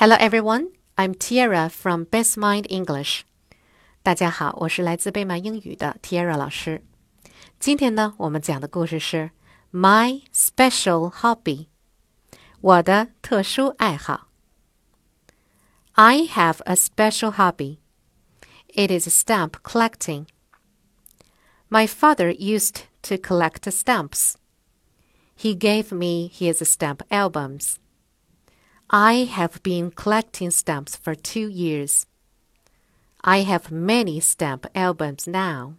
Hello everyone, I'm Tiara from Best Mind English. 大家好，我是来自贝曼英语的 Tiara 老师。今天呢，我们讲的故事是 My Special Hobby，我的特殊爱好。I have a special hobby. It is stamp collecting. My father used to collect stamps. He gave me his stamp albums. I have been collecting stamps for two years. I have many stamp albums now.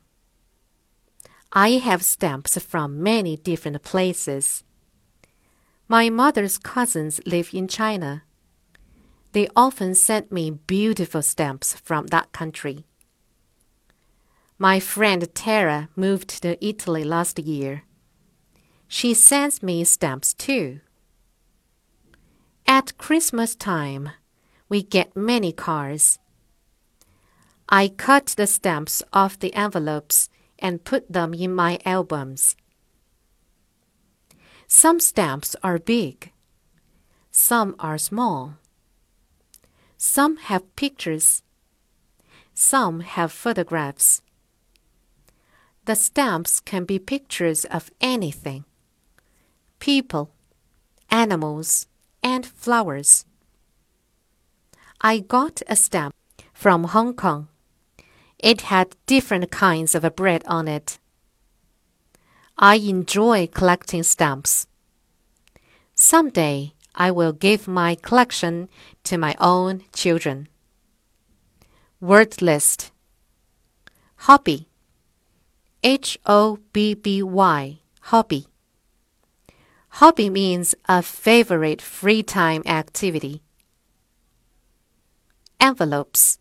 I have stamps from many different places. My mother's cousins live in China. They often send me beautiful stamps from that country. My friend Tara moved to Italy last year. She sends me stamps too. At Christmas time, we get many cards. I cut the stamps off the envelopes and put them in my albums. Some stamps are big, some are small. Some have pictures, some have photographs. The stamps can be pictures of anything people, animals, and flowers. I got a stamp from Hong Kong. It had different kinds of a bread on it. I enjoy collecting stamps. Someday I will give my collection to my own children. Word list Hobby H O B B Y Hobby Hobby means a favorite free time activity. Envelopes.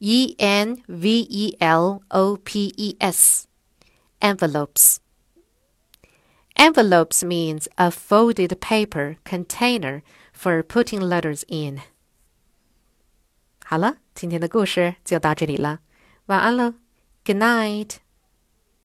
E N V E L O P E S. Envelopes. Envelopes means a folded paper container for putting letters in. 好了，今天的故事就到这里了，晚安喽，Good night。